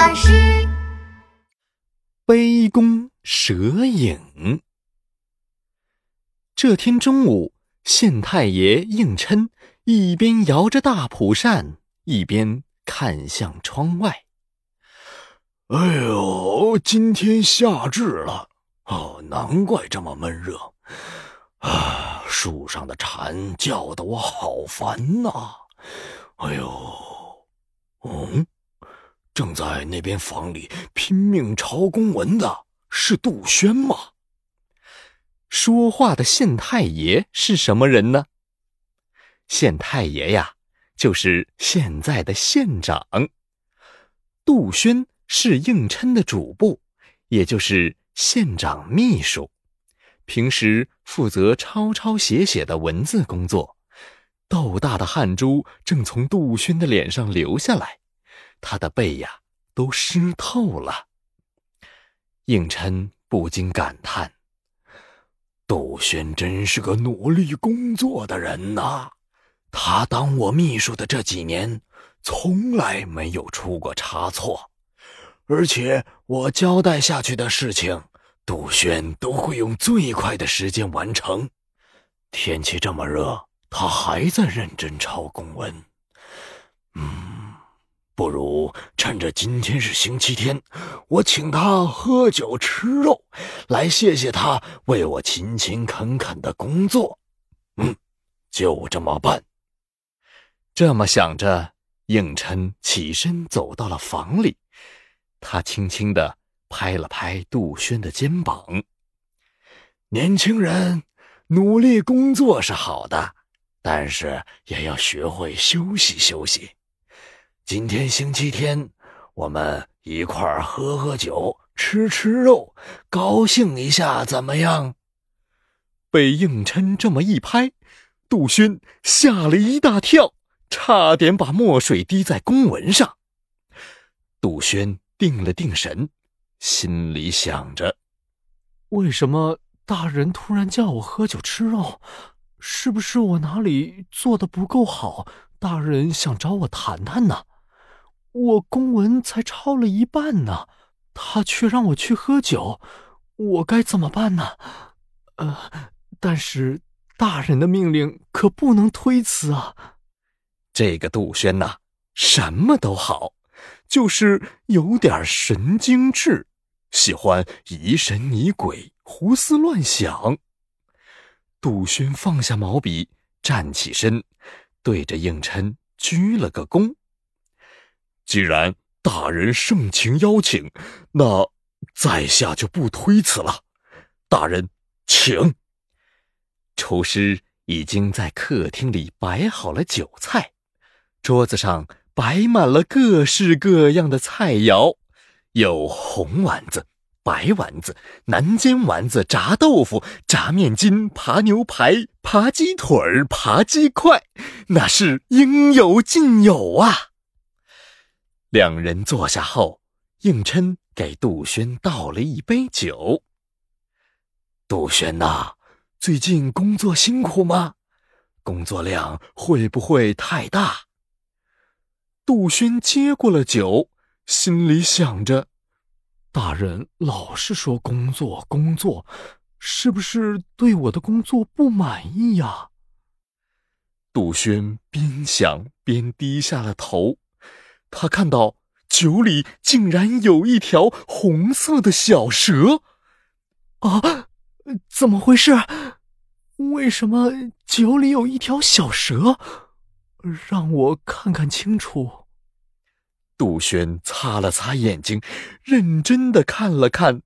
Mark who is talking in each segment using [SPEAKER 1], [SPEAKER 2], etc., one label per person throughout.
[SPEAKER 1] 巴士。
[SPEAKER 2] 杯弓蛇影。这天中午，县太爷应琛一边摇着大蒲扇，一边看向窗外。
[SPEAKER 3] 哎呦，今天夏至了，哦，难怪这么闷热。啊，树上的蝉叫得我好烦呐！哎呦，嗯，正在那边房里拼命抄公文的是杜轩吗？
[SPEAKER 2] 说话的县太爷是什么人呢？县太爷呀，就是现在的县长。杜轩是应琛的主簿，也就是县长秘书，平时负责抄抄写写的文字工作。豆大的汗珠正从杜轩的脸上流下来，他的背呀都湿透了。应琛不禁感叹：“
[SPEAKER 3] 杜轩真是个努力工作的人呐！他当我秘书的这几年，从来没有出过差错，而且我交代下去的事情，杜轩都会用最快的时间完成。天气这么热。”他还在认真抄公文，嗯，不如趁着今天是星期天，我请他喝酒吃肉，来谢谢他为我勤勤恳恳的工作。嗯，就这么办。
[SPEAKER 2] 这么想着，应琛起身走到了房里，他轻轻的拍了拍杜轩的肩膀：“
[SPEAKER 3] 年轻人，努力工作是好的。”但是也要学会休息休息。今天星期天，我们一块儿喝喝酒，吃吃肉，高兴一下，怎么样？
[SPEAKER 2] 被应琛这么一拍，杜轩吓了一大跳，差点把墨水滴在公文上。杜轩定了定神，心里想着：
[SPEAKER 4] 为什么大人突然叫我喝酒吃肉？是不是我哪里做的不够好？大人想找我谈谈呢？我公文才抄了一半呢，他却让我去喝酒，我该怎么办呢？呃，但是大人的命令可不能推辞啊。
[SPEAKER 2] 这个杜轩呐，什么都好，就是有点神经质，喜欢疑神疑鬼、胡思乱想。杜轩放下毛笔，站起身，对着应琛鞠了个躬。
[SPEAKER 3] 既然大人盛情邀请，那在下就不推辞了。大人，请。
[SPEAKER 2] 厨师已经在客厅里摆好了酒菜，桌子上摆满了各式各样的菜肴，有红丸子。白丸子、南煎丸子、炸豆腐、炸面筋、扒牛排、扒鸡腿儿、扒鸡块，那是应有尽有啊！两人坐下后，应琛给杜轩倒了一杯酒。
[SPEAKER 3] 杜轩呐，最近工作辛苦吗？工作量会不会太大？
[SPEAKER 4] 杜轩接过了酒，心里想着。大人老是说工作工作，是不是对我的工作不满意呀？
[SPEAKER 2] 杜轩边想边低下了头，他看到酒里竟然有一条红色的小蛇。
[SPEAKER 4] 啊，怎么回事？为什么酒里有一条小蛇？让我看看清楚。
[SPEAKER 2] 杜轩擦了擦眼睛，认真的看了看，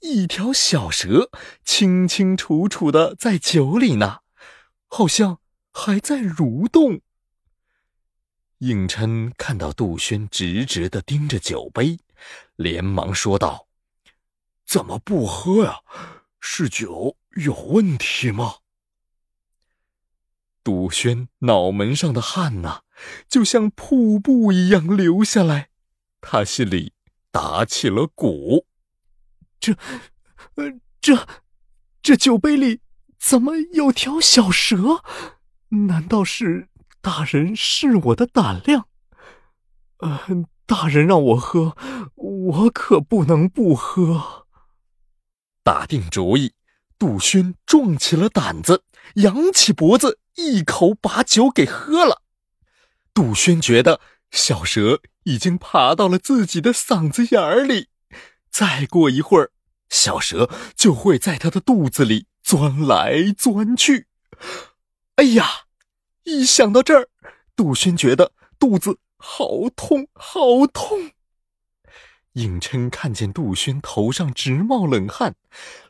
[SPEAKER 2] 一条小蛇清清楚楚的在酒里呢，好像还在蠕动。应琛看到杜轩直直的盯着酒杯，连忙说道：“
[SPEAKER 3] 怎么不喝呀？是酒有问题吗？”
[SPEAKER 2] 杜轩脑门上的汗呐，就像瀑布一样流下来，他心里打起了鼓。
[SPEAKER 4] 这，呃，这，这酒杯里怎么有条小蛇？难道是大人试我的胆量？呃，大人让我喝，我可不能不喝。
[SPEAKER 2] 打定主意，杜轩壮起了胆子，扬起脖子，一口把酒给喝了。杜轩觉得小蛇已经爬到了自己的嗓子眼儿里，再过一会儿，小蛇就会在他的肚子里钻来钻去。哎呀！一想到这儿，杜轩觉得肚子好痛，好痛。应琛看见杜轩头上直冒冷汗，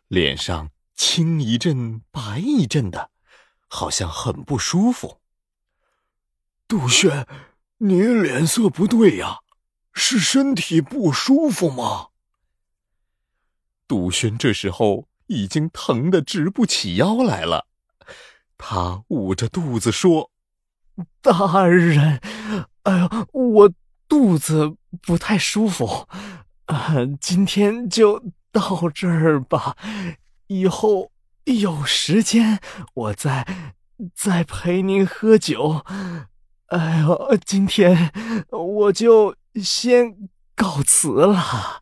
[SPEAKER 2] 脸上青一阵白一阵的，好像很不舒服。
[SPEAKER 3] 杜轩，你脸色不对呀，是身体不舒服吗？
[SPEAKER 2] 杜轩这时候已经疼得直不起腰来了。他捂着肚子说：“
[SPEAKER 4] 大人，哎呀，我肚子不太舒服，啊，今天就到这儿吧。以后有时间我再再陪您喝酒。哎呦，今天我就先告辞了。”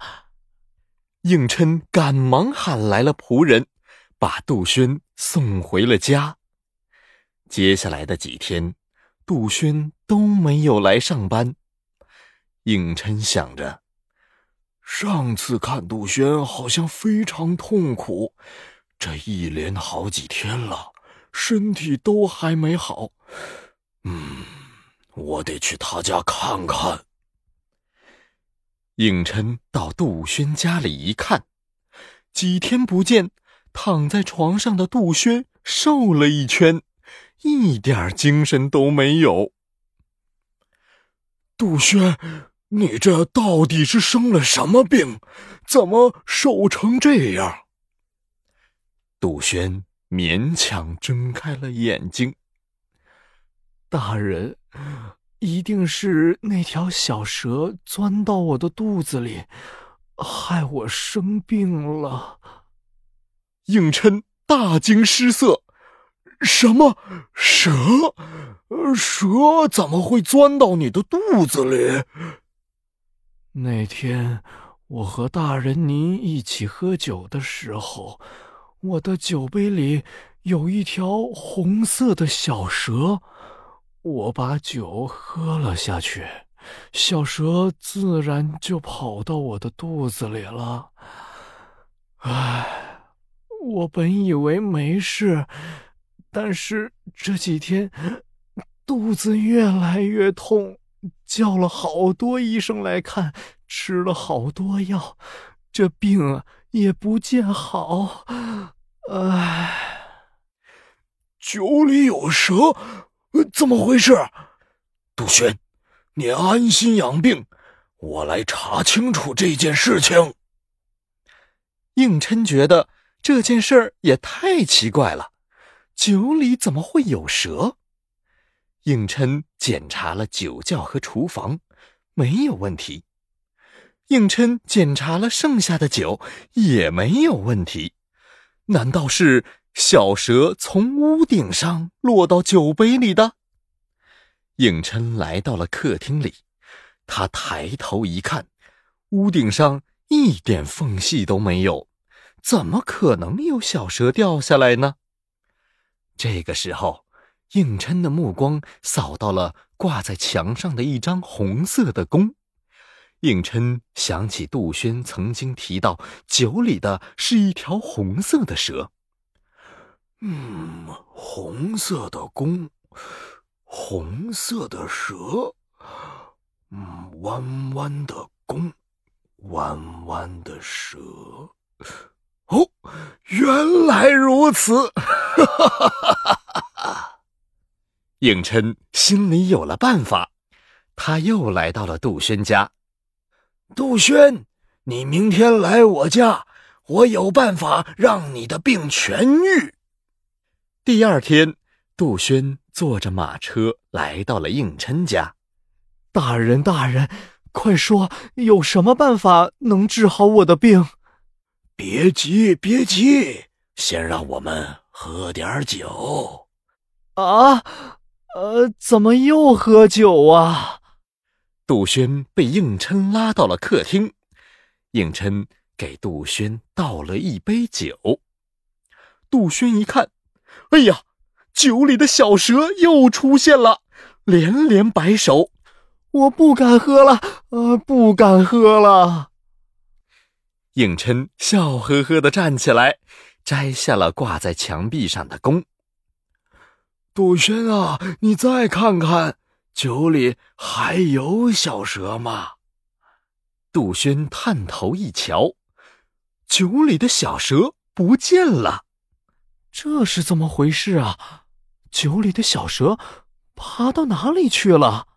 [SPEAKER 2] 应琛赶忙喊来了仆人，把杜轩送回了家。接下来的几天，杜轩都没有来上班。应琛想着，
[SPEAKER 3] 上次看杜轩好像非常痛苦，这一连好几天了，身体都还没好。嗯，我得去他家看看。
[SPEAKER 2] 应琛到杜轩家里一看，几天不见，躺在床上的杜轩瘦了一圈。一点精神都没有。
[SPEAKER 3] 杜轩，你这到底是生了什么病？怎么瘦成这样？
[SPEAKER 2] 杜轩勉强睁开了眼睛。
[SPEAKER 4] 大人，一定是那条小蛇钻到我的肚子里，害我生病了。
[SPEAKER 2] 应琛大惊失色。
[SPEAKER 3] 什么蛇？蛇怎么会钻到你的肚子里？
[SPEAKER 4] 那天我和大人您一起喝酒的时候，我的酒杯里有一条红色的小蛇，我把酒喝了下去，小蛇自然就跑到我的肚子里了。唉，我本以为没事。但是这几天肚子越来越痛，叫了好多医生来看，吃了好多药，这病啊也不见好。唉，
[SPEAKER 3] 酒里有蛇，怎么回事？杜轩，你安心养病，我来查清楚这件事情。
[SPEAKER 2] 应琛觉得这件事儿也太奇怪了。酒里怎么会有蛇？应琛检查了酒窖和厨房，没有问题。应琛检查了剩下的酒，也没有问题。难道是小蛇从屋顶上落到酒杯里的？应琛来到了客厅里，他抬头一看，屋顶上一点缝隙都没有，怎么可能有小蛇掉下来呢？这个时候，应琛的目光扫到了挂在墙上的一张红色的弓。应琛想起杜轩曾经提到，酒里的是一条红色的蛇。
[SPEAKER 3] 嗯，红色的弓，红色的蛇，嗯，弯弯的弓，弯弯的蛇。哦，原来如此！哈哈哈哈哈！
[SPEAKER 2] 应琛心里有了办法，他又来到了杜轩家。
[SPEAKER 3] 杜轩，你明天来我家，我有办法让你的病痊愈。
[SPEAKER 2] 第二天，杜轩坐着马车来到了应琛家。
[SPEAKER 4] 大人，大人，快说，有什么办法能治好我的病？
[SPEAKER 3] 别急，别急，先让我们喝点酒。
[SPEAKER 4] 啊，呃，怎么又喝酒啊？
[SPEAKER 2] 杜轩被应琛拉到了客厅，应琛给杜轩倒了一杯酒。杜轩一看，哎呀，酒里的小蛇又出现了，连连摆手：“
[SPEAKER 4] 我不敢喝了，呃，不敢喝了。”
[SPEAKER 2] 应琛笑呵呵的站起来，摘下了挂在墙壁上的弓。
[SPEAKER 3] 杜轩啊，你再看看，酒里还有小蛇吗？
[SPEAKER 2] 杜轩探头一瞧，酒里的小蛇不见了。
[SPEAKER 4] 这是怎么回事啊？酒里的小蛇爬到哪里去了？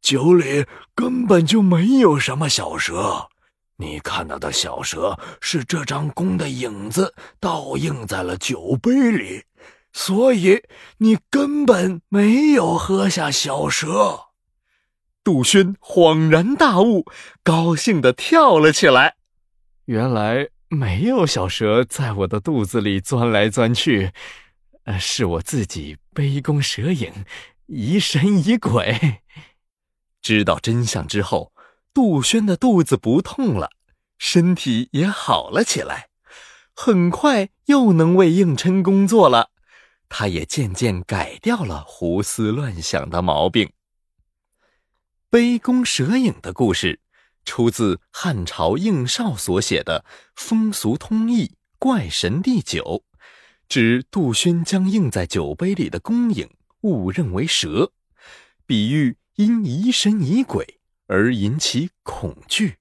[SPEAKER 3] 酒里根本就没有什么小蛇，你看到的小蛇是这张弓的影子倒映在了酒杯里，所以你根本没有喝下小蛇。
[SPEAKER 2] 杜轩恍然大悟，高兴的跳了起来。
[SPEAKER 4] 原来。没有小蛇在我的肚子里钻来钻去，呃，是我自己杯弓蛇影，疑神疑鬼。
[SPEAKER 2] 知道真相之后，杜轩的肚子不痛了，身体也好了起来，很快又能为应琛工作了。他也渐渐改掉了胡思乱想的毛病。杯弓蛇影的故事。出自汉朝应绍所写的《风俗通义·怪神第九》，指杜轩将映在酒杯里的弓影误认为蛇，比喻因疑神疑鬼而引起恐惧。